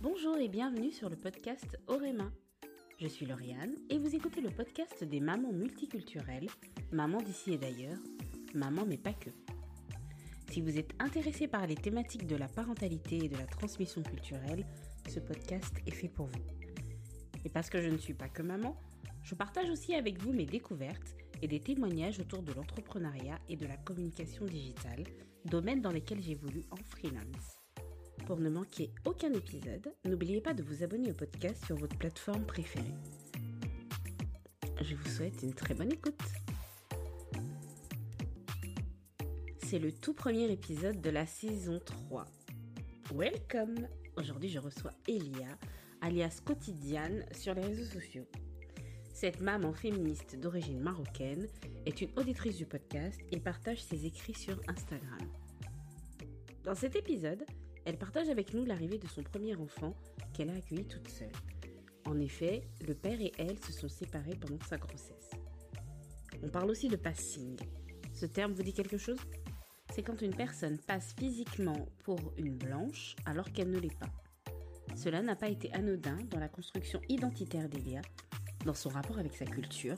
Bonjour et bienvenue sur le podcast Orema. Je suis Lauriane et vous écoutez le podcast des mamans multiculturelles, mamans d'ici et d'ailleurs, maman mais pas que. Si vous êtes intéressé par les thématiques de la parentalité et de la transmission culturelle, ce podcast est fait pour vous. Et parce que je ne suis pas que maman, je partage aussi avec vous mes découvertes et des témoignages autour de l'entrepreneuriat et de la communication digitale, domaines dans lesquels j'évolue en freelance. Pour ne manquer aucun épisode, n'oubliez pas de vous abonner au podcast sur votre plateforme préférée. Je vous souhaite une très bonne écoute. C'est le tout premier épisode de la saison 3. Welcome Aujourd'hui je reçois Elia, alias Quotidiane, sur les réseaux sociaux. Cette maman féministe d'origine marocaine est une auditrice du podcast et partage ses écrits sur Instagram. Dans cet épisode, elle partage avec nous l'arrivée de son premier enfant qu'elle a accueilli toute seule. En effet, le père et elle se sont séparés pendant sa grossesse. On parle aussi de passing. Ce terme vous dit quelque chose? C'est quand une personne passe physiquement pour une blanche alors qu'elle ne l'est pas. Cela n'a pas été anodin dans la construction identitaire d'Elia dans son rapport avec sa culture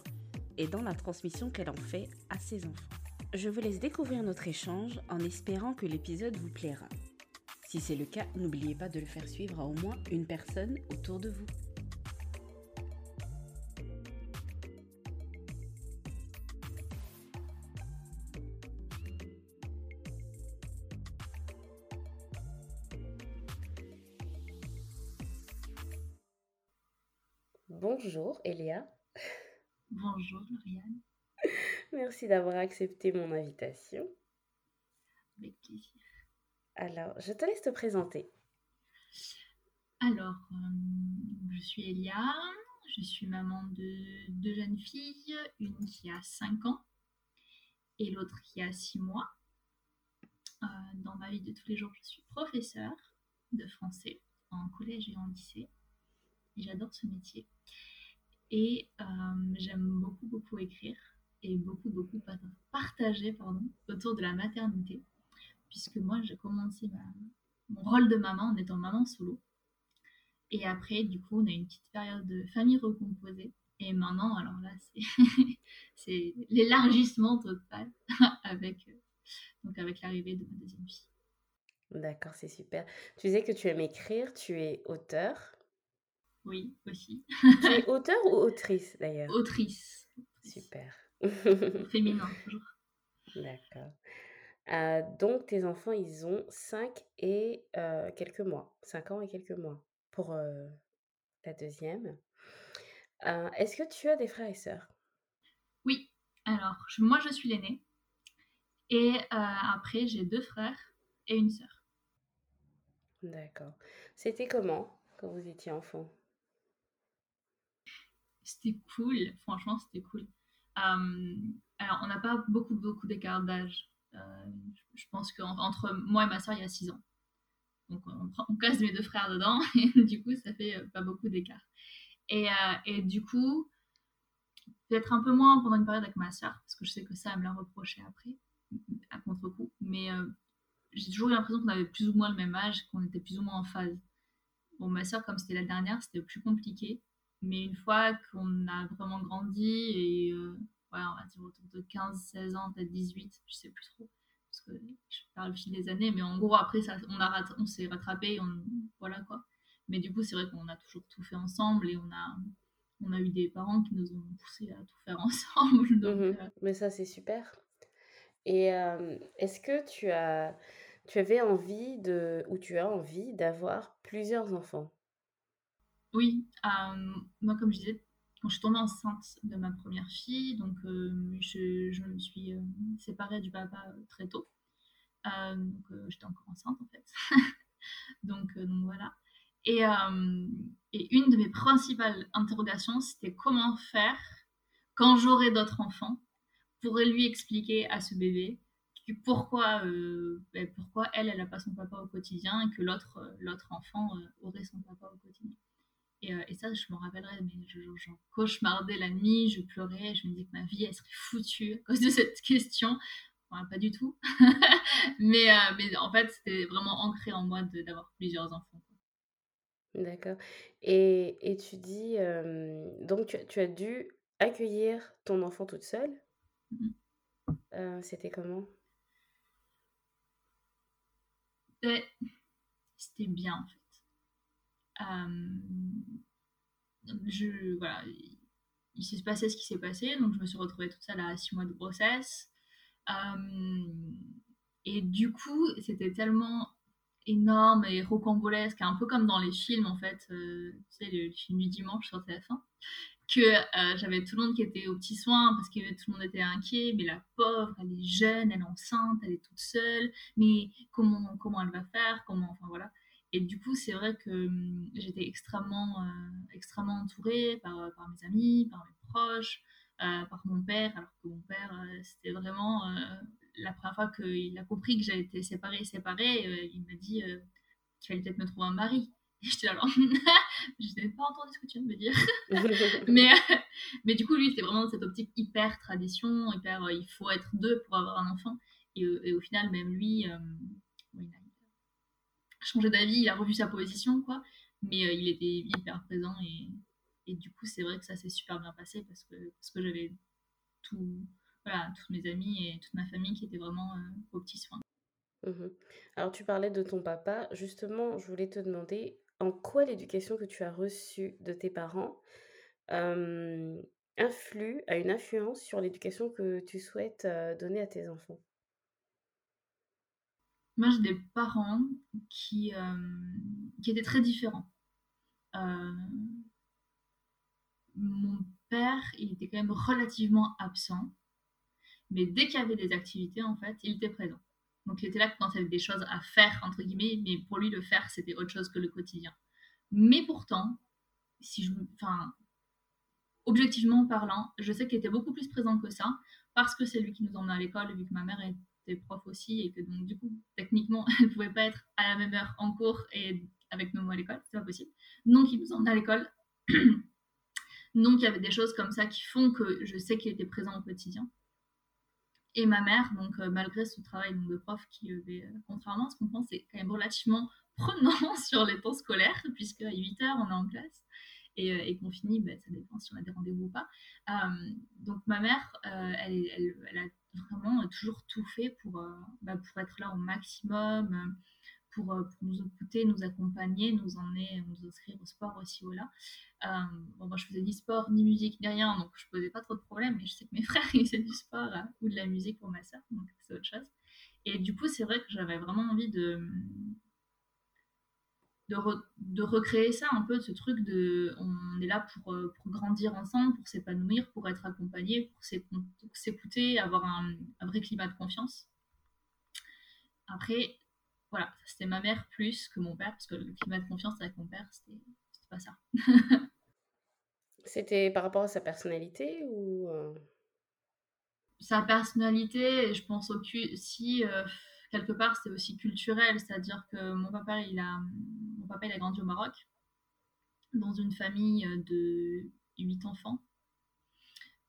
et dans la transmission qu'elle en fait à ses enfants. Je vous laisse découvrir notre échange en espérant que l'épisode vous plaira. Si c'est le cas, n'oubliez pas de le faire suivre à au moins une personne autour de vous. Bonjour Elia. Bonjour Lauriane. Merci d'avoir accepté mon invitation. Avec plaisir. Alors, je te laisse te présenter. Alors, euh, je suis Elia, je suis maman de deux jeunes filles, une qui a 5 ans et l'autre qui a 6 mois. Euh, dans ma vie de tous les jours, je suis professeure de français en collège et en lycée. Et j'adore ce métier. Et euh, j'aime beaucoup, beaucoup écrire et beaucoup, beaucoup partager pardon, autour de la maternité. Puisque moi, j'ai commencé mon rôle de maman en étant maman solo. Et après, du coup, on a une petite période de famille recomposée. Et maintenant, alors là, c'est l'élargissement total avec, euh, donc avec l'arrivée de ma deuxième fille. D'accord, c'est super. Tu disais que tu aimes écrire, tu es auteur. Oui, aussi. Tu es auteur ou autrice d'ailleurs? Autrice. Super. Féminin, toujours. D'accord. Euh, donc, tes enfants, ils ont 5 et euh, quelques mois. 5 ans et quelques mois pour euh, la deuxième. Est-ce que tu as des frères et sœurs? Oui. Alors, moi, je suis l'aînée. Et après, j'ai deux frères et une sœur. D'accord. C'était comment quand vous étiez enfant? C'était cool, franchement, c'était cool. Alors, on n'a pas beaucoup, beaucoup d'écart d'âge. Euh, je pense qu'entre moi et ma soeur, il y a 6 ans. Donc, on, casse mes deux frères dedans, et du coup, ça fait euh, pas beaucoup d'écart. Et, et, du coup, peut-être un peu moins pendant une période avec ma soeur, parce que je sais que ça, elle me l'a reproché après, à contre-coup. Mais j'ai toujours eu l'impression qu'on avait plus ou moins le même âge, qu'on était plus ou moins en phase. Bon, ma soeur, comme c'était la dernière, c'était plus compliqué. Mais une fois qu'on a vraiment grandi et euh, on va dire autour de 15, 16 ans, peut-être 18, je sais plus trop, parce que je parle le fil des années, mais en gros, après, ça, on, a on s'est rattrapé, on, voilà quoi. Mais du coup, c'est vrai qu'on a toujours tout fait ensemble et on a, on a eu des parents qui nous ont poussé à tout faire ensemble. Donc, mmh euh, Mais ça, c'est super. Et euh, est-ce que tu as, tu avais envie de, ou tu as envie d'avoir plusieurs enfants? Oui, euh, moi comme je disais, quand je suis tombée enceinte de ma première fille, donc euh, je, me suis euh, séparée du papa très tôt. j'étais encore enceinte en fait. donc, voilà. Et, une de mes principales interrogations, c'était comment faire quand j'aurai d'autres enfants pour lui expliquer à ce bébé pourquoi, ben, pourquoi elle, n'a pas son papa au quotidien et que l'autre enfant aurait son papa au quotidien. Euh, et, ça, je m'en rappellerai, mais j'en cauchemardais la nuit, je pleurais, je me disais que ma vie, elle serait foutue à cause de cette question. Enfin, pas du tout. mais, euh, mais en fait, c'était vraiment ancré en moi d'avoir plusieurs enfants. D'accord et et tu dis, donc tu as tu as dû accueillir ton enfant toute seule? Mmh mh. Heu, c'était comment? C'était bien, en fait. Voilà, il s'est passé ce qui s'est passé, donc je me suis retrouvée toute seule à 6 mois de grossesse. Hem et du coup, c'était tellement énorme et rocambolesque, un peu comme dans les films, en fait, heu, tu sais, le film du dimanche sur TF1, que, heu, j'avais tout le monde qui était aux petits soins parce que tout le monde était inquiet: «Mais la pauvre, elle est jeune, elle est enceinte, elle est toute seule, mais comment comment elle va faire? Comment» enfin voilà et du coup, c'est vrai que, mmh, j'étais extrêmement, heu, extrêmement entourée par, heu, par mes amis, par mes proches, heu, par mon père, alors que mon père, c'était vraiment, la première fois qu'il a compris que j'avais été séparée séparée, il m'a dit, qu'il fallait peut-être me trouver un mari et j'étais genre: «Je n'ai pas entendu ce que tu viens de me dire». Mais mais du coup, lui, c'était vraiment dans cette optique hyper tradition, hyper, il faut être 2 pour avoir un enfant et au final, même lui, changé d'avis, il a revu sa position, quoi, mais heu, il était hyper présent et du coup, c'est vrai que ça s'est super bien passé parce que parce j'avais tout voilà, tous mes amis et toute ma famille qui étaient vraiment, heu, aux petits. Mmh Alors tu parlais de ton papa, justement, je voulais te demander en quoi l'éducation que tu as reçue de tes parents, influe a une influence sur l'éducation que tu souhaites, heu, donner à tes enfants? Moi, j'ai des parents qui, hem, qui étaient très différents. Heu, mon père, il était quand même relativement absent, mais dès qu'il y avait des activités, en fait, il était présent. Donc il était là quand il y avait des choses à faire, entre guillemets, mais pour lui, le faire, c'était autre chose que le quotidien. Mais pourtant, si je, enfin, objectivement parlant, je sais qu'il était beaucoup plus présent que ça, parce que c'est lui qui nous emmenait à l'école, vu que ma mère était prof aussi, et que donc du coup, techniquement, elle ne pouvait pas être à la même heure en cours et avec nous à l'école, c'est pas possible. Donc il nous emmenait à l'école. donc il y avait des choses comme ça qui font que je sais qu'il était présent au quotidien. Et ma mère, donc euh, malgré ce travail donc, de prof qui, euh, contrairement à ce qu'on pense, est quand même relativement prenant sur les temps scolaires, puisque à 8 heures, on est en classe et, euh, qu'on finit, bah, ça dépend si on a des rendez-vous ou pas. Donc ma mère, elle, elle, elle, a vraiment toujours tout fait pour, bah, pour être là au maximum, pour, pour, nous écouter, nous accompagner, nous emmener, nous inscrire au sport aussi ou là. Euh, bon, moi je faisais ni sport, ni musique, ni rien, donc je posais pas trop de problèmes, mais je sais que mes frères ils faisaient du sport euh, ou de la musique pour ma soeur, donc c'est autre chose. Et du coup, c'est vrai que j'avais vraiment envie de, de, re, de, recréer ça un peu, ce truc de on est là pour, euh, pour grandir ensemble, pour s'épanouir, pour être accompagné, pour s'écouter, avoir un, un, vrai climat de confiance. Après, voilà, c'était ma mère plus que mon père, parce que le climat de confiance avec mon père, c'était pas ça. c'était par rapport à sa personnalité ou euh... Sa personnalité, je pense aussi, euh, quelque part, c'était aussi culturel, c'est-à-dire que mon papa, il a, papa, il a grandi au Maroc, dans une famille de 8 enfants.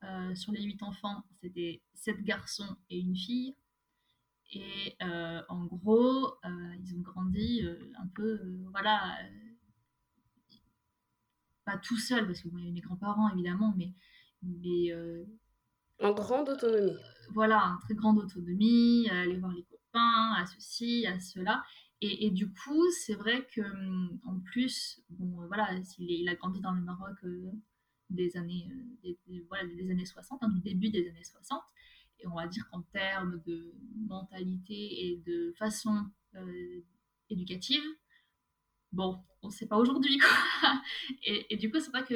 Euh, sur les 8 enfants, c'était 7 garçons et une fille. Et euh, en gros, euh, ils ont grandi un peu, voilà, pas tout seuls, parce que bon, il y avait mes grands-parents évidemment, mais. mais en grande autonomie. voilà, en très grande autonomie, aller voir les copains, à ceci, à cela. Et, du coup, c'est vrai que en plus, bon, voilà, il, a grandi dans le Maroc euh, des années, euh, voilà, des années 60, hein, du début des années 60. Et on va dire qu'en termes de mentalité et de façon euh, éducative, bon, on ne sait pas aujourd'hui. Et, et, du coup, c'est vrai que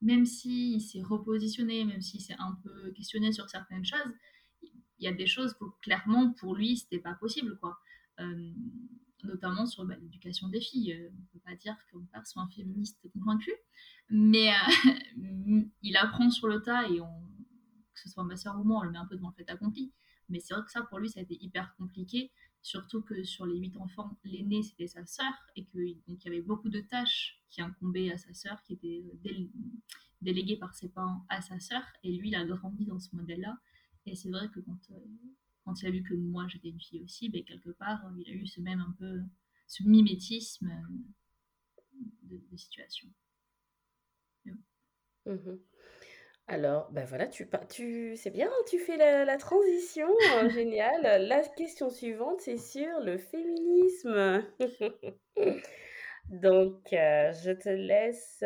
même s'il s'est repositionné, même s'il s'est un peu questionné sur certaines choses, il y a des choses où clairement pour lui c'était pas possible quoi. Euh, notamment sur bah, l'éducation des filles. Euh, on peut pas dire que mon père soit un féministe convaincu, mais euh, il apprend sur le tas et que ce soit ma soeur ou moi, on le met un peu devant le fait accompli. Mais c'est vrai que ça pour lui ça a été hyper compliqué, surtout que sur les huit enfants, l'aîné c'était sa sœur et qu'il y avait beaucoup de tâches qui incombaient à sa sœur, qui étaient dé déléguées par ses parents à sa sœur, et lui il a grandi dans ce modèle-là. Et c'est vrai que quand, quand il a vu que moi j'étais une fille aussi, ben, quelque part il a eu ce même un peu ce mimétisme de, situations. Mmh Alors, ben voilà, tu, tu, c'est bien, tu fais la, transition, hein, génial. La question suivante, c'est sur le féminisme. Donc, euh, je te laisse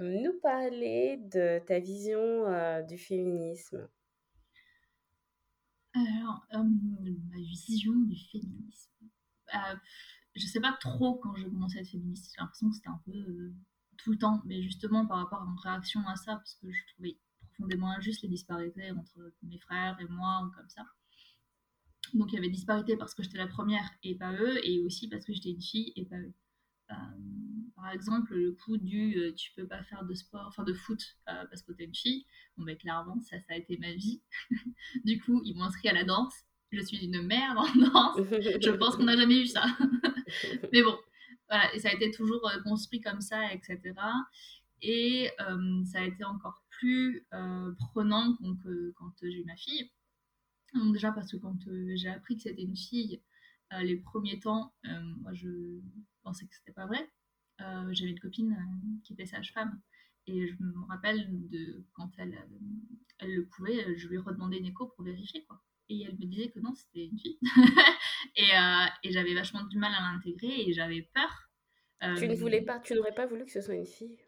nous parler de ta vision du féminisme. Alors, ma vision du féminisme. Euh, je sais pas trop quand j'ai commencé à être féministe. J'ai l'impression que c'était un peu euh, tout le temps, mais justement par rapport à mon réaction à ça, parce que je trouvais profondément injuste les disparités entre mes frères et moi, ou comme ça. Donc il y avait disparité parce que j'étais la première et pas eux, et aussi parce que j'étais une fille et pas eux. Euh, par exemple, le coup du euh, tu peux pas faire de sport, enfin de foot parce que t'es une fille, bon ben clairement ça, ça a été ma vie. du coup, ils m'ont inscrit à la danse, je suis une merde en danse. Je pense qu'on n'a jamais eu ça. Mais bon, voilà, et ça a été toujours euh, construit comme ça, etc. Et euh, ça a été encore plus euh, prenant quand, quand j'ai eu ma fille. Donc déjà parce que quand j'ai appris que c'était une fille, les premiers temps, moi je pensais que c'était pas vrai. J'avais une copine qui était sage-femme. Et je me rappelle de quand elle, elle le pouvait, je lui redemandais une écho pour vérifier quoi et elle me disait que non, c'était une fille. et, euh, et j'avais vachement du mal à l'intégrer et j'avais peur. tu ne voulais euh, pas, tu n'aurais pas voulu que ce soit une fille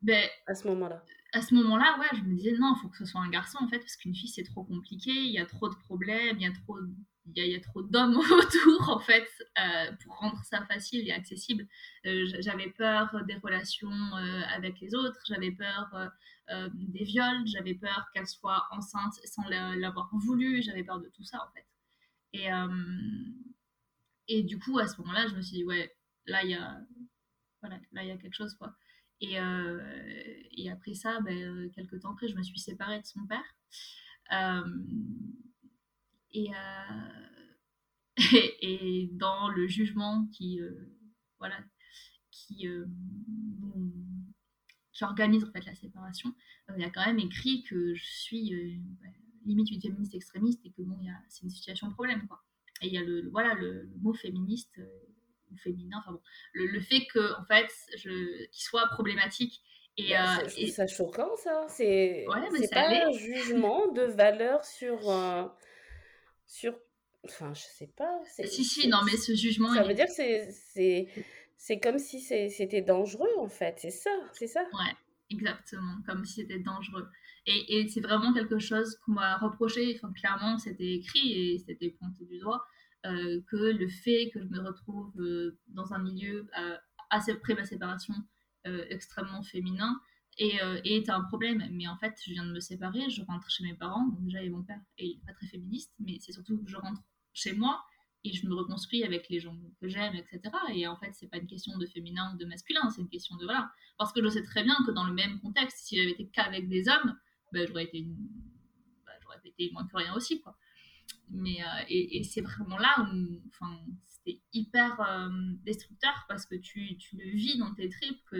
ben, à ce moment-là? à ce moment-là, ouais, je me disais non, il faut que ce soit un garçon en fait, parce qu'une fille c'est trop compliqué, il y a trop de problèmes, il y a trop, il y a, trop d'hommes autour en fait euh, pour rendre ça facile et accessible. j'avais peur des relations avec les autres, j'avais peur euh, des viols, j'avais peur qu'elle soit enceinte sans l'avoir voulu, j'avais peur de tout ça en fait. Et, euh, et du coup, à ce moment-là, je me suis dit, ouais, là, il y a, voilà, là, il y a quelque chose, quoi. Et, euh, et après ça, ben, quelques temps après, je me suis séparée de son père. Et, et, dans le jugement qui, voilà, qui, qui organise en fait la séparation, euh, il y a quand même écrit que je suis euh, bah, limite une féministe extrémiste et que bon, c'est une situation de problème quoi. Et il y a le, voilà le, mot féministe euh, ou féminin, enfin bon, le, fait que en fait, qu'il soit problématique et, bah, c'est ça choquant ça. C'est ouais, pas un jugement de valeur sur sur enfin je sais pas. Si si non mais ce jugement. Ça veut dire que c'est comme si c'était dangereux, en fait. C'est ça, c'est ça. Ouais, exactement. Comme si c'était dangereux. Et, et c'est vraiment quelque chose qu'on m'a reproché. Enfin, clairement, c'était écrit et c'était pointé du doigt. Euh, que le fait que je me retrouve euh, dans un milieu euh, assez près de ma séparation extrêmement féminin et, est un problème. Mais en fait, je viens de me séparer, je rentre chez mes parents. Donc déjà, et mon père est pas très féministe, mais c'est surtout que je rentre chez moi et je me reconstruis avec les gens que j'aime, etc. Et en fait, c'est pas une question de féminin ou de masculin, c'est une question de voilà. Parce que je sais très bien que dans le même contexte, si j'avais été qu'avec des hommes, ben, j'aurais été, bah, j'aurais été moins que rien aussi, quoi. Mais euh, et, c'est vraiment là où, c'était hyper euh, destructeur parce que tu, tu, le vis dans tes tripes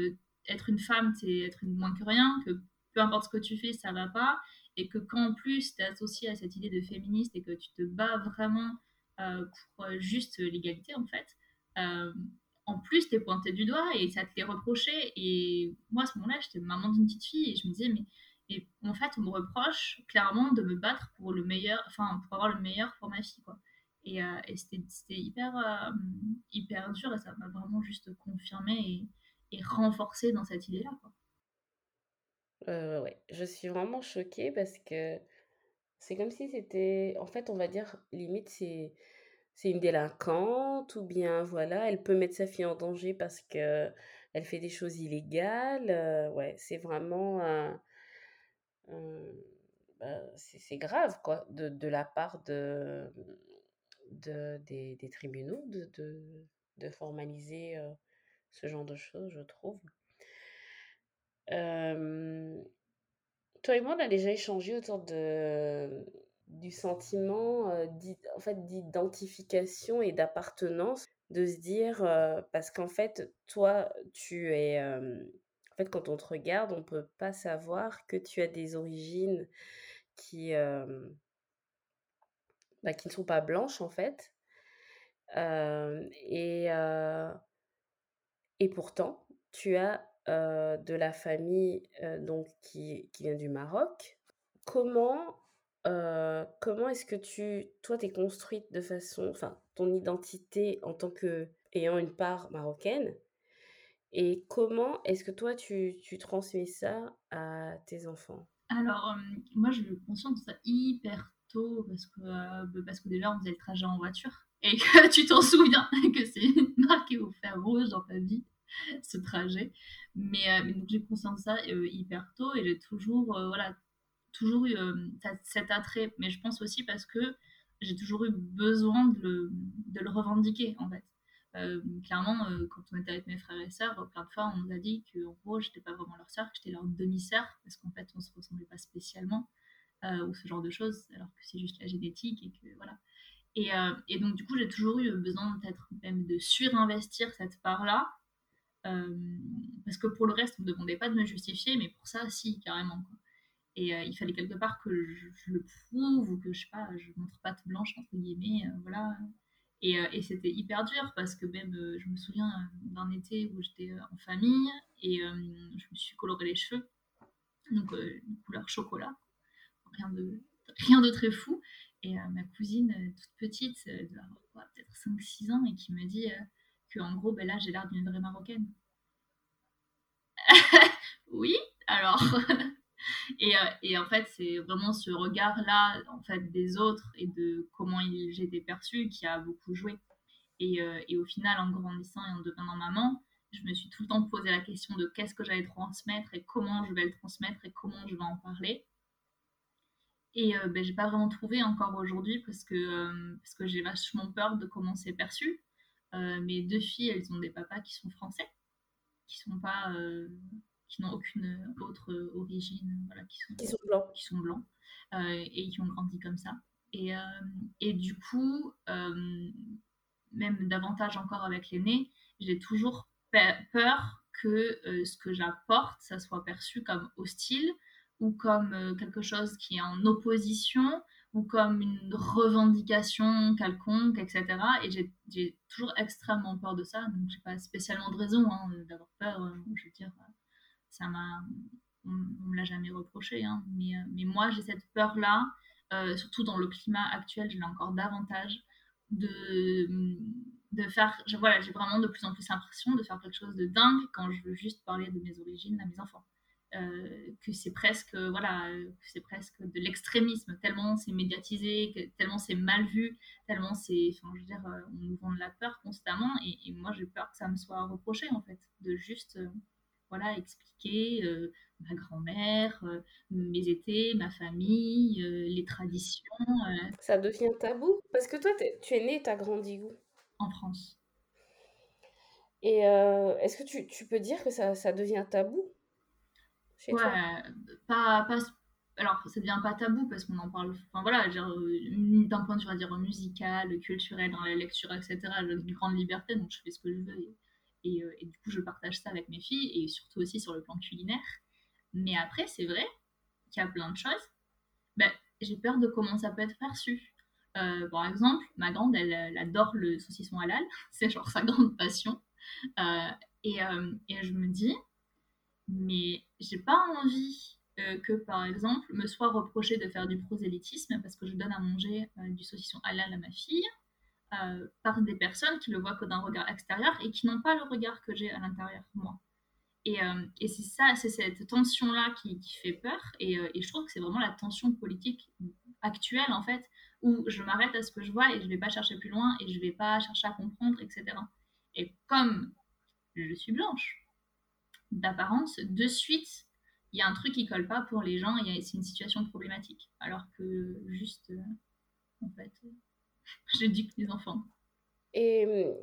être une femme, c'est être moins que rien, que peu importe ce que tu fais, ça va pas, et que quand en plus tu es associé à cette idée de féministe et que tu te bats vraiment euh, pour euh, juste l'égalité en fait. Euh, en plus, t'es pointé du doigt et ça te l'est reproché. Et moi, à ce moment-là, j'étais maman d'une petite fille et je me disais, mais, et en fait, on me reproche clairement de me battre pour le meilleur, enfin, pour avoir le meilleur pour ma fille, quoi. Et, et c'était hyper, hyper dur et ça m'a vraiment juste confirmé et dans cette idée-là, quoi. ouais, je suis vraiment choquée parce que c'est comme si c'était, en fait, on va dire, limite, c'est, c'est une délinquante ou bien, voilà, elle peut mettre sa fille en danger parce que elle fait des choses illégales. Euh, ouais, c'est vraiment bah, c'est, grave, quoi, de, de la part de, de, des, tribunaux de, de, de formaliser euh, ce genre de choses, je trouve. Toi et moi, on a déjà échangé autour de, du sentiment euh, en fait, d'identification et d'appartenance, de se dire, parce qu'en fait, toi, tu es... En fait, quand on te regarde, on ne peut pas savoir que tu as des origines qui, bah, qui ne sont pas blanches, en fait. et, Et pourtant, tu as de la famille donc qui, vient du Maroc. Comment, comment est-ce que tu, toi, t'es construite de façon, enfin, ton identité en tant que ayant une part marocaine et comment est-ce que toi, tu, transmets ça à tes enfants? Alors, moi, je me conscience de ça hyper tôt parce que, bah, parce que déjà, on faisait le trajet en voiture et que tu t'en souviens que c'est marqué au fer rouge dans ta vie ce trajet. Mais, euh, donc j'ai conscience de ça euh, hyper tôt et j'ai toujours, euh, voilà, toujours eu cet attrait. Mais je pense aussi parce que j'ai toujours eu besoin de le, de le revendiquer en fait. clairement, quand on était avec mes frères et sœurs, plein de fois, on nous a dit qu'en gros, j'étais pas vraiment leur sœur, que j'étais leur demi-sœur, parce qu'en fait, on se ressemblait pas spécialement, ou ce genre de choses, alors que c'est juste la génétique et que voilà. Et, et donc, du coup, j'ai toujours eu besoin peut-être même de surinvestir cette part-là parce que pour le reste, on ne demandait pas de me justifier, mais pour ça, si, carrément. Et euh, il fallait quelque part que je, le prouve ou que je sais montre pas tout blanche entre guillemets, euh, voilà. Et, et c'était hyper dur parce que même, je me souviens d'un été où j'étais en famille et je me suis coloré les cheveux, donc une couleur chocolat, rien de, rien de très fou. Et ma cousine, toute petite, peut-être 5-6 ans, et qui me dit en gros, ben là, j'ai l'air d'une vraie marocaine. oui, alors. et, euh, et, en fait, c'est vraiment ce regard-là, en fait, des autres et de comment j'étais perçue qui a beaucoup joué. Et, euh, et, au final, en grandissant et en devenant maman, je me suis tout le temps posé la question de qu'est-ce que j'allais transmettre et comment je vais le transmettre et comment je vais en parler. Et euh, ben, j'ai pas vraiment trouvé encore aujourd'hui parce que, euh, parce que j'ai vachement peur de comment c'est perçu. Euh, mes deux filles, elles ont des papas qui sont français, qui sont pas, euh, qui n'ont aucune autre origine, voilà, qui sont, qui sont blancs, qui sont blancs euh, et qui ont grandi comme ça. Et, et du coup, même davantage encore avec l'aîné, j'ai toujours peur que ce que j'apporte, ça soit perçu comme hostile ou comme quelque chose qui est en opposition ou comme une revendication quelconque, etc. Et j'ai toujours extrêmement peur de ça, donc j'ai pas spécialement de raison hein, d'avoir peur. Euh, je veux dire, ça m'a, on, ne me l'a jamais reproché, hein, mais, euh, mais moi j'ai cette peur-là, euh, surtout dans le climat actuel, je l'ai encore davantage de de faire, voilà, j'ai vraiment de plus en plus l'impression de faire quelque chose de dingue quand je veux juste parler de mes origines à mes enfants. Euh, que c'est presque voilà c'est presque de l'extrémisme tellement c'est médiatisé tellement c'est mal vu tellement c'est enfin je veux dire euh, on nous vend de la peur constamment et, moi j'ai peur que ça me soit reproché en fait de juste euh, voilà expliquer ma grand-mère mes étés ma famille les traditions ça devient tabou parce que toi tu es né tu as grandi où? En France. Et est-ce que tu, tu, peux dire que ça, ça devient tabou? Ouais, pas, pas, alors ça devient pas tabou parce qu'on en parle, enfin voilà, euh, d'un point de vue dire, musical, culturel, dans la lecture, etc. J'ai une grande liberté, donc je fais ce que je veux et, euh, et, du coup je partage ça avec mes filles et surtout aussi sur le plan culinaire. Mais après, c'est vrai qu'il y a plein de choses. Ben, j'ai peur de comment ça peut être perçu. Euh, par exemple, ma grande, elle, adore le saucisson halal, c'est genre sa grande passion. et, et je me dis, mais j'ai pas envie euh, que, par exemple, me soit reproché de faire du prosélytisme parce que je donne à manger euh, du saucisson halal à ma fille euh, par des personnes qui le voient que d'un regard extérieur et qui n'ont pas le regard que j'ai à l'intérieur, moi. Et, et c'est ça, c'est cette tension-là qui, qui, fait peur. Et, et, je trouve que c'est vraiment la tension politique actuelle, en fait, où je m'arrête à ce que je vois et je ne vais pas chercher plus loin et je ne vais pas chercher à comprendre, etc. Et comme je suis blanche, d'apparence, de suite, il y a un truc qui colle pas pour les gens, c'est une situation problématique. Alors que juste, euh, en fait, j'éduque les enfants. Et euh,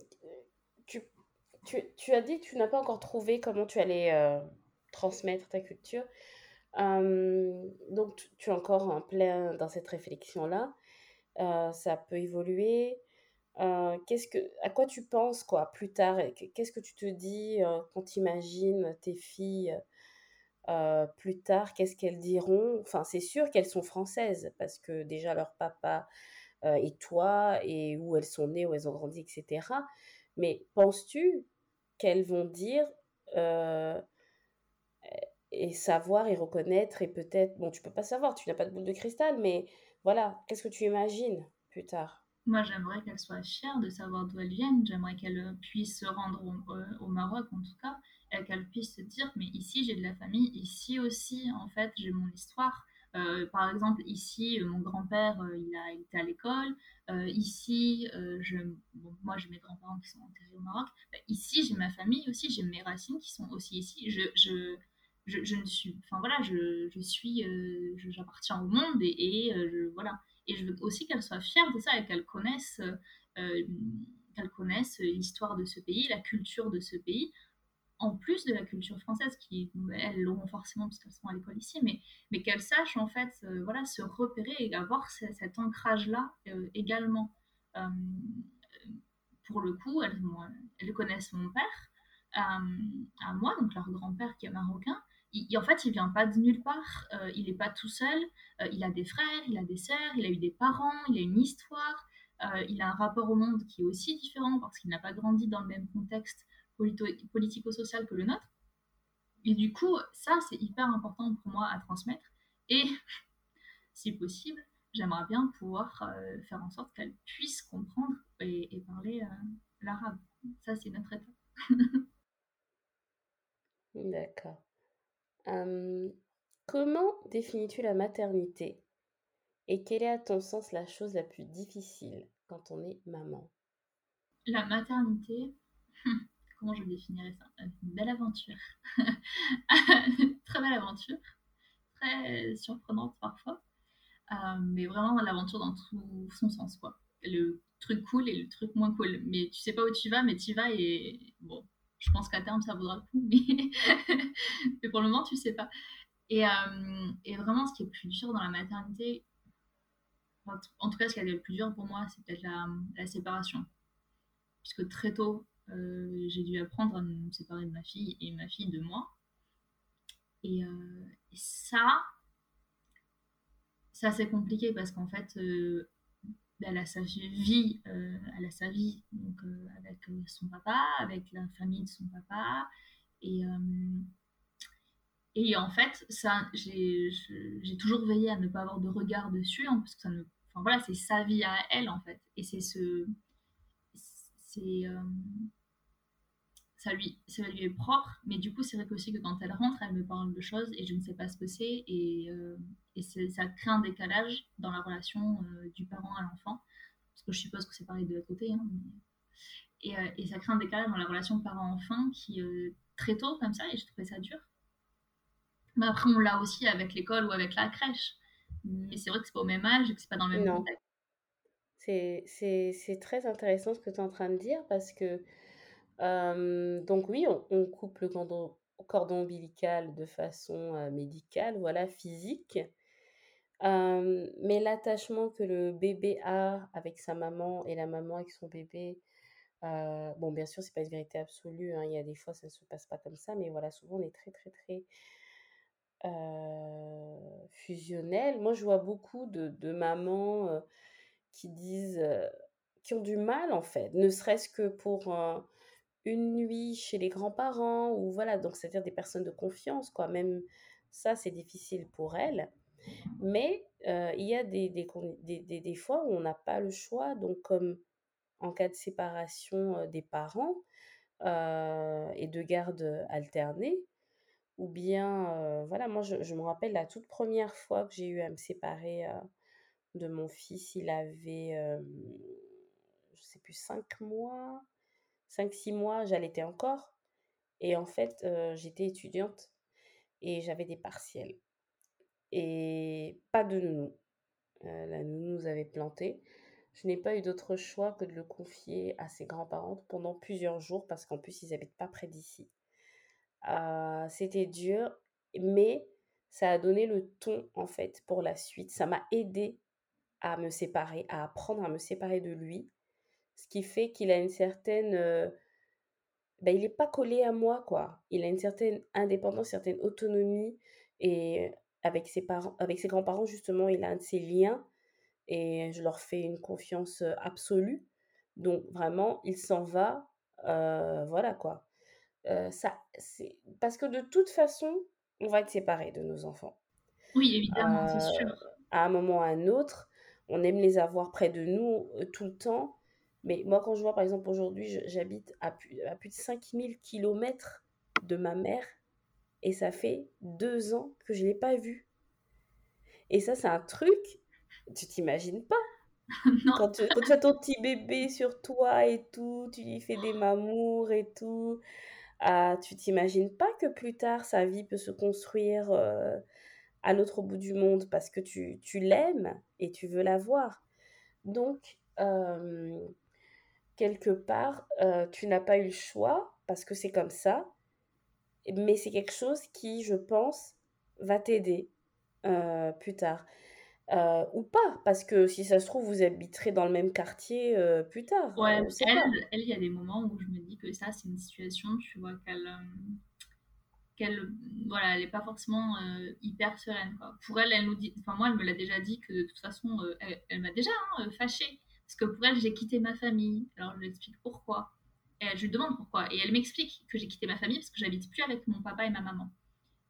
tu, tu, as dit que tu n'as pas encore trouvé comment tu allais euh, transmettre ta culture. donc, tu, es encore en plein dans cette réflexion-là. ça peut évoluer. Qu'est-ce que, à quoi tu penses quoi plus tard? Qu'est-ce que tu te dis quand tu imagines tes filles plus tard? Qu'est-ce qu'elles diront? Enfin, c'est sûr qu'elles sont françaises parce que déjà leur papa et toi et où elles sont nées, où elles ont grandi, etc. Mais penses-tu qu'elles vont dire et savoir et reconnaître et peut-être, bon, tu peux pas savoir, tu n'as pas de boule de cristal, mais voilà, qu'est-ce que tu imagines plus tard? Moi, j'aimerais qu'elle soit fière de savoir d'où elle vient, j'aimerais qu'elle puisse se rendre au, Maroc en tout cas, et qu'elle puisse se dire, mais ici j'ai de la famille, ici aussi, en fait, j'ai mon histoire. Euh, par exemple, ici, mon grand-père, euh, il a été à l'école. Euh, ici, je, moi, j'ai mes grands-parents qui sont enterrés au Maroc. Bah, ici, j'ai ma famille aussi, j'ai mes racines qui sont aussi ici. Je, je, je, ne suis, enfin voilà, je, je suis, euh, j'appartiens au monde et, euh, voilà. Et je veux aussi qu'elle soit fière de ça et qu'elle connaisse, euh, qu'elle connaisse l'histoire de ce pays, la culture de ce pays, en plus de la culture française qui, elles l'auront forcément parce qu'elles sont à l'école ici, mais, mais qu'elles sachent en fait, voilà, se repérer et avoir cet ancrage-là également. pour le coup, elles, elles connaissent mon père, à moi, donc leur grand-père qui est marocain, en fait, il vient pas de nulle part. Euh, il n'est pas tout seul. Euh, il a des frères, il a des sœurs, il a eu des parents, il a une histoire. Euh, il a un rapport au monde qui est aussi différent parce qu'il n'a pas grandi dans le même contexte politico-social que le nôtre. Et du coup, ça, c'est hyper important pour moi à transmettre. Et, si possible, j'aimerais bien pouvoir faire en sorte qu'elle puisse comprendre et parler l'arabe. Ça, c'est notre étape. D'accord comment définis-tu la maternité? Et quelle est à ton sens la chose la plus difficile quand on est maman? La maternité, comment je définirais ça? Une belle aventure. très belle aventure, très surprenante parfois, mais vraiment l'aventure dans tout son sens. quoi. Le truc cool et le truc moins cool. Mais tu sais pas où tu vas, mais tu y vas et bon, je pense qu'à terme, ça vaudra le coup, mais, pour le moment, tu sais pas. Et, euh, et, vraiment, ce qui est le plus dur dans la maternité, en tout cas, ce qui est le plus dur pour moi, c'est peut-être la, séparation. Puisque très tôt, euh, j'ai dû apprendre à me séparer de ma fille et ma fille de moi. Et, euh, ça, c'est assez compliqué parce qu'en fait, elle a sa vie, elle a sa vie avec euh, son papa, avec la famille de son papa. Et, et en fait, ça, j'ai, toujours veillé à ne pas avoir de regard dessus, hein, parce que ça enfin, voilà, c'est sa vie à elle en fait. Et c'est ce, c'est, ça lui, ça lui est propre, mais du coup, c'est vrai aussi que quand elle rentre, elle me parle de choses et je ne sais pas ce que c'est, et, euh, et ça crée un décalage dans la relation euh, du parent à l'enfant, parce que je suppose que c'est pareil de l'autre côté, hein, et, euh, et, ça crée un décalage dans la relation parent-enfant qui, très tôt, comme ça, et je trouvais ça dur. Mais après, on l'a aussi avec l'école ou avec la crèche, mais c'est vrai que c'est pas au même âge et que c'est pas dans le même contexte. C'est très intéressant ce que tu es en train de dire, parce que donc oui, on, coupe le cordon, cordon ombilical de façon médicale, voilà, physique. mais l'attachement que le bébé a avec sa maman et la maman avec son bébé, bon, bien sûr, c'est pas une vérité absolue. Hein, il y a des fois, ça ne se passe pas comme ça, mais voilà, souvent on est très, très, très fusionnel. Moi, je vois beaucoup de, de mamans qui disent, qui ont du mal en fait, ne serait-ce que pour une nuit chez les grands-parents ou voilà, donc c'est-à-dire des personnes de confiance, quoi. Même ça, c'est difficile pour elles. Mais euh, il y a des, des, des, des, fois où on n'a pas le choix, donc comme en cas de séparation des parents et de garde alternée, ou bien, voilà, moi je, me rappelle la toute première fois que j'ai eu à me séparer de mon fils, il avait, je sais plus, cinq mois, 5-6 mois, j'allaitais encore. Et en fait, j'étais étudiante et j'avais des partiels. Et pas de nounou. la nounou nous avait planté. Je n'ai pas eu d'autre choix que de le confier à ses grands-parents pendant plusieurs jours parce qu'en plus, ils n'habitent pas près d'ici. C'était dur, mais ça a donné le ton en fait pour la suite. Ça m'a aidé à me séparer, à apprendre à me séparer de lui ce qui fait qu'il a une certaine... Euh, ben, il n'est pas collé à moi, quoi. Il a une certaine indépendance, une certaine autonomie. Et avec ses avec ses grands-parents, justement, il a un de ses liens. Et je leur fais une confiance absolue. Donc, vraiment, il s'en va. Euh, voilà, quoi. ça, c'est parce que de toute façon, on va être séparés de nos enfants. Oui, évidemment, c'est sûr. À un moment ou à un autre, on aime les avoir près de nous tout le temps. Mais moi, quand je vois, par exemple, aujourd'hui, j'habite à plus, à plus de 5000 km de ma mère et ça fait deux ans que je ne l'ai pas vue. Et ça, c'est un truc, tu t'imagines pas? Quand, tu, as ton petit bébé sur toi et tout, tu lui fais des mamours et tout, ah, tu t'imagines pas que plus tard sa vie peut se construire euh, à l'autre bout du monde parce que tu, tu l'aimes et tu veux la voir. Donc, euh, quelque part, euh, tu n'as pas eu le choix parce que c'est comme ça, mais c'est quelque chose qui, je pense, va t'aider plus tard. Euh, ou pas, parce que si ça se trouve, vous habiterez dans le même quartier euh, plus tard. Ouais, elle, il y a des moments où je me dis que ça, c'est une situation, tu vois, qu'elle, euh, qu'elle, voilà, elle est pas forcément hyper sereine, quoi. Pour elle, elle nous dit, enfin, moi, elle me l'a déjà dit que de toute façon, elle, m'a déjà hein, fâchée, parce que pour elle, j'ai quitté ma famille. Alors, je lui explique pourquoi. Et je lui demande pourquoi. Et elle m'explique que j'ai quitté ma famille parce que j'habite plus avec mon papa et ma maman.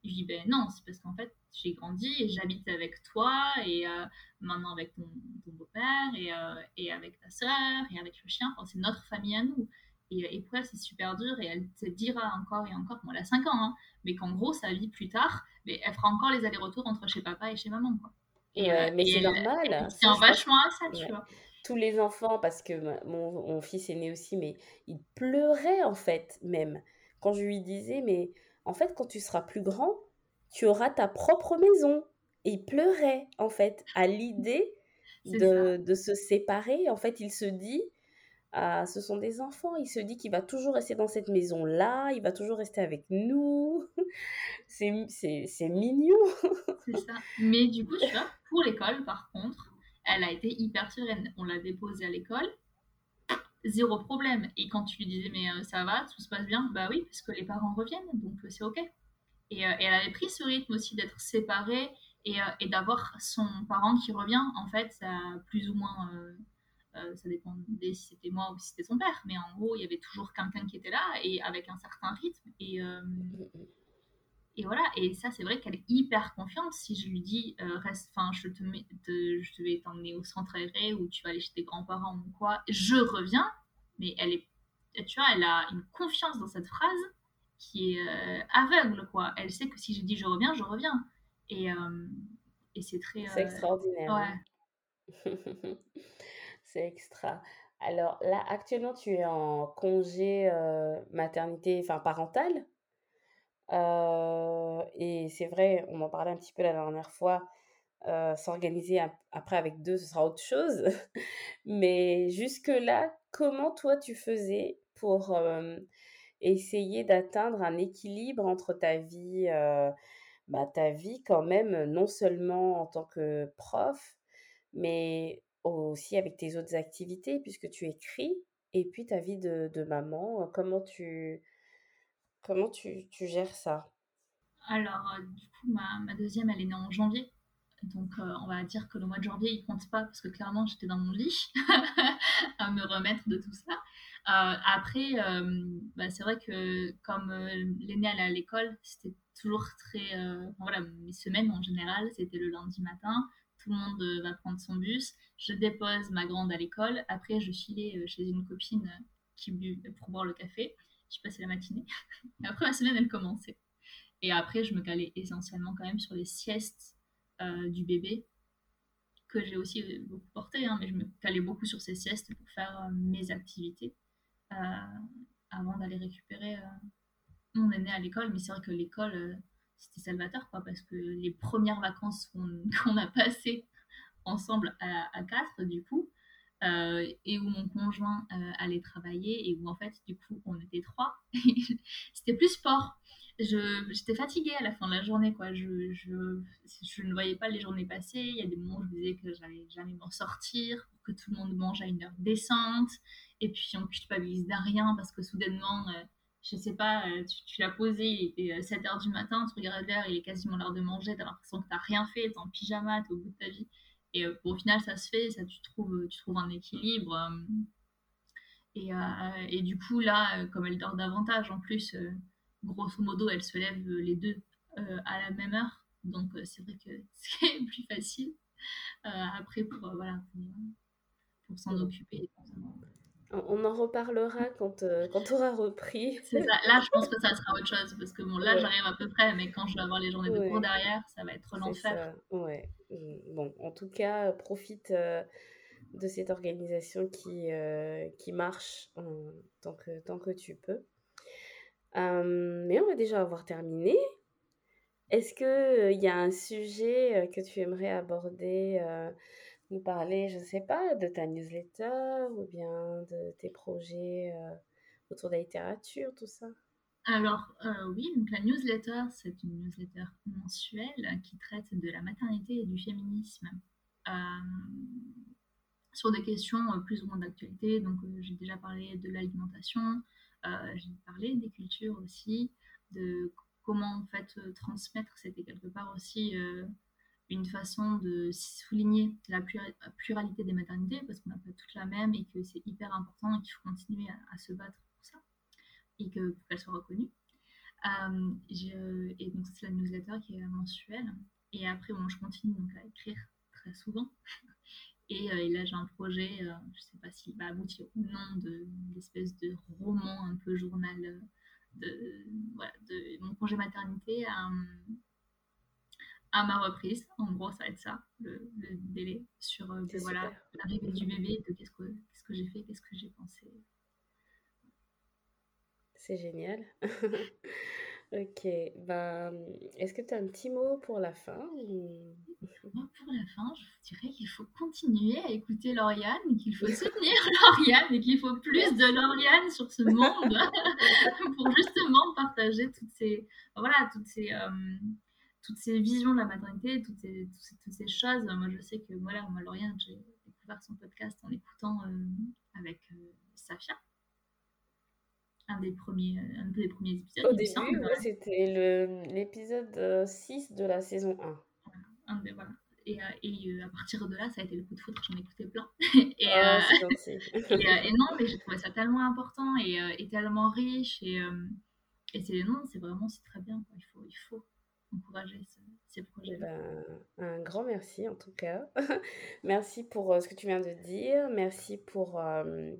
Je dis, ben non, c'est parce qu'en fait, j'ai grandi et j'habite avec toi et euh, maintenant avec ton, beau-père et, euh, et, avec ta soeur et avec le chien. Enfin, c'est notre famille à nous. Et, et pour elle, c'est super dur et elle te dira encore et encore, bon, elle a 5 ans, hein, mais qu'en gros, sa vie plus tard, mais elle fera encore les allers-retours entre chez papa et chez maman. Quoi. Et, euh, mais c'est normal. C'est un vachement à ça, tu vois. Tous les enfants, parce que mon, mon fils est né aussi, mais il pleurait en fait, même. Quand je lui disais, mais en fait, quand tu seras plus grand, tu auras ta propre maison. Et il pleurait, en fait, à l'idée de, de, se séparer. En fait, il se dit, ah, ce sont des enfants, il se dit qu'il va toujours rester dans cette maison-là, il va toujours rester avec nous. c'est mignon. c'est ça. Mais du coup, tu vois, pour l'école, par contre, elle a été hyper sereine. On l'a déposée à l'école, zéro problème. Et quand tu lui disais, mais euh, ça va, tout se passe bien, bah oui, parce que les parents reviennent, donc euh, c'est OK. Et, euh, et, elle avait pris ce rythme aussi d'être séparée et, et d'avoir son parent qui revient. En fait, ça plus ou moins, ça dépendait si c'était moi ou si c'était son père, mais en gros, il y avait toujours quelqu'un qui était là et avec un certain rythme. Et, voilà, et ça, c'est vrai qu'elle est hyper confiante. Si je lui dis, reste, enfin, je, te, je vais t'emmener au centre aéré ou tu vas aller chez tes grands-parents ou quoi, je reviens. Mais elle est, tu vois, elle a une confiance dans cette phrase qui est aveugle, quoi. Elle sait que si je dis je reviens, je reviens. Et, et c'est très. C'est extraordinaire. Ouais. c'est extra. Alors là, actuellement, tu es en congé maternité, enfin parental. Euh, et c'est vrai, on en parlait un petit peu la dernière fois, euh, s'organiser après avec deux, ce sera autre chose. Mais jusque-là, comment toi tu faisais pour euh, essayer d'atteindre un équilibre entre ta vie, bah, ta vie quand même, non seulement en tant que prof, mais aussi avec tes autres activités, puisque tu écris, et puis ta vie de, de maman, comment tu, Comment tu, tu gères ça? Alors, euh, du coup, ma, ma, deuxième, elle est née en janvier. Donc, euh, on va dire que le mois de janvier, il compte pas parce que clairement, j'étais dans mon lit à me remettre de tout ça. Euh, après, bah, c'est vrai que comme l'aînée, elle est à l'école, c'était toujours très. voilà, mes semaines en général, c'était le lundi matin. Tout le monde va prendre son bus. Je dépose ma grande à l'école. Après, je filais chez une copine qui pour boire le café je passais la matinée. Après, ma semaine, elle commençait. Et après, je me calais essentiellement quand même sur les siestes euh, du bébé, que j'ai aussi beaucoup porté, hein, mais je me calais beaucoup sur ces siestes pour faire euh, mes activités euh, avant d'aller récupérer mon aîné à l'école. Mais c'est vrai que l'école, c'était salvateur, quoi, parce que les premières vacances qu'on a passées ensemble à, quatre, du coup, euh, et où mon conjoint euh, allait travailler et où en fait du coup on était trois. C'était plus sport. J'étais fatiguée à la fin de la journée quoi. Je, je, je, ne voyais pas les journées passer. Il y a des moments où je disais que j'allais jamais m'en sortir, pour que tout le monde mange à une heure décente. Et puis je culpabilise de rien parce que soudainement euh, je sais pas, tu, tu l'as posé, il était 7 h du matin, tu regardes l'heure, il est quasiment l'heure de manger, t'as l'impression que t'as rien fait, t'es en pyjama, t'es au bout de ta vie. Et euh, au final, ça se fait, ça, tu, trouves, tu trouves un équilibre. Euh, Et, et, du coup, là, comme elle dort davantage, en plus, grosso modo, elle se lève les deux à la même heure. Donc, c'est vrai que c'est plus facile après pour, voilà, pour, s'en occuper. On en reparlera quand, euh, quand tu auras repris. C'est ça. Là, je pense que ça sera autre chose parce que bon, là, j'arrive à peu près, mais quand je vais avoir les journées de cours derrière, ça va être l'enfer. Ouais. Mm, bon, en tout cas, profite euh, de cette organisation qui, euh, qui marche tant, que, tant que tu peux. Mais on va déjà avoir terminé. Est-ce qu'il y a un sujet que tu aimerais aborder nous parler, je ne sais pas, de ta newsletter ou bien de tes projets euh, autour de la littérature, tout ça? Alors euh, oui, donc la newsletter, c'est une newsletter mensuelle qui traite de la maternité et du féminisme euh, sur des questions plus ou moins d'actualité. Donc j'ai déjà parlé de l'alimentation, j'ai parlé des cultures aussi, de comment en fait transmettre, c'était quelque part aussi une façon de souligner la pluralité des maternités parce qu'on n'a pas toutes la même et que c'est hyper important et qu'il faut continuer à, se battre pour ça et que pour qu'elle soit reconnue. Euh, et donc c'est la newsletter qui est mensuelle. Et après, bon, je continue donc à écrire très souvent. Et, euh, là, j'ai un projet, euh, je ne sais pas s'il va aboutir ou non, d'espèce de, roman un peu journal de, voilà, de mon congé maternité à ma reprise. En gros, ça va être ça, le, délai sur euh, voilà, l'arrivée du bébé, de qu'est-ce que, qu'est-ce que j'ai fait, qu'est-ce que j'ai pensé. C'est génial. ok, bah, est-ce que tu as un petit mot pour la fin Pour la fin, je vous dirais qu'il faut continuer à écouter Lauriane, qu'il faut soutenir Lauriane et qu'il faut plus de Lauriane sur ce monde pour justement partager toutes ces, voilà, toutes ces, euh, toutes ces visions de la maternité, toutes ces, toutes ces, choses. Moi, je sais que voilà, moi, Lauriane, j'ai découvert son podcast en écoutant euh, avec euh, Safia. Un des premiers, un des premiers épisodes. Au début, c'était l'épisode 6 de la saison 1. Un des, voilà. Et, et à partir de là, ça a été le coup de foudre, j'en ai écouté plein. et, oh, et, non, mais j'ai trouvé ça tellement important et, tellement riche. Et, et c'est non, c'est vraiment c'est très bien. Il faut, il faut encourager ces projets. Ben, un grand merci en tout cas. merci pour euh, ce que tu viens de dire. Merci pour, euh,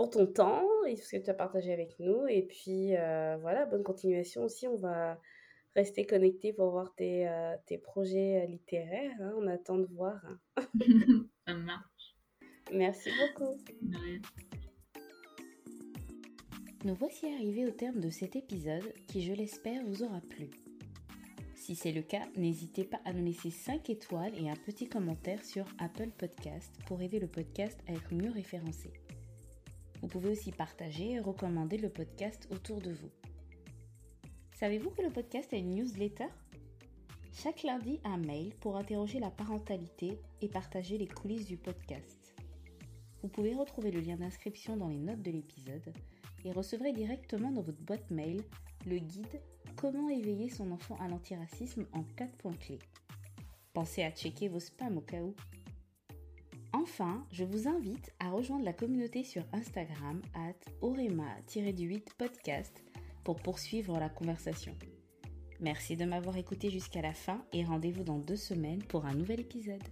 pour ton temps et ce que tu as partagé avec nous. Et puis euh, voilà, bonne continuation aussi. On va rester connecté pour voir tes, tes projets littéraires. Hein. On attend de voir. Hein. Ça marche. Merci beaucoup. Nous voici arrivés au terme de cet épisode qui, je l'espère, vous aura plu. Si c'est le cas, n'hésitez pas à nous laisser 5 étoiles et un petit commentaire sur Apple Podcast pour aider le podcast à être mieux référencé. Vous pouvez aussi partager et recommander le podcast autour de vous. Savez-vous que le podcast a une newsletter? Chaque lundi, un mail pour interroger la parentalité et partager les coulisses du podcast. Vous pouvez retrouver le lien d'inscription dans les notes de l'épisode et recevrez directement dans votre boîte mail le guide Comment éveiller son enfant à l'antiracisme en 4 points clés. Pensez à checker vos spams au cas où. Enfin, je vous invite à rejoindre la communauté sur Instagram at orema-8 podcast pour poursuivre la conversation. Merci de m'avoir écouté jusqu'à la fin et rendez-vous dans deux semaines pour un nouvel épisode.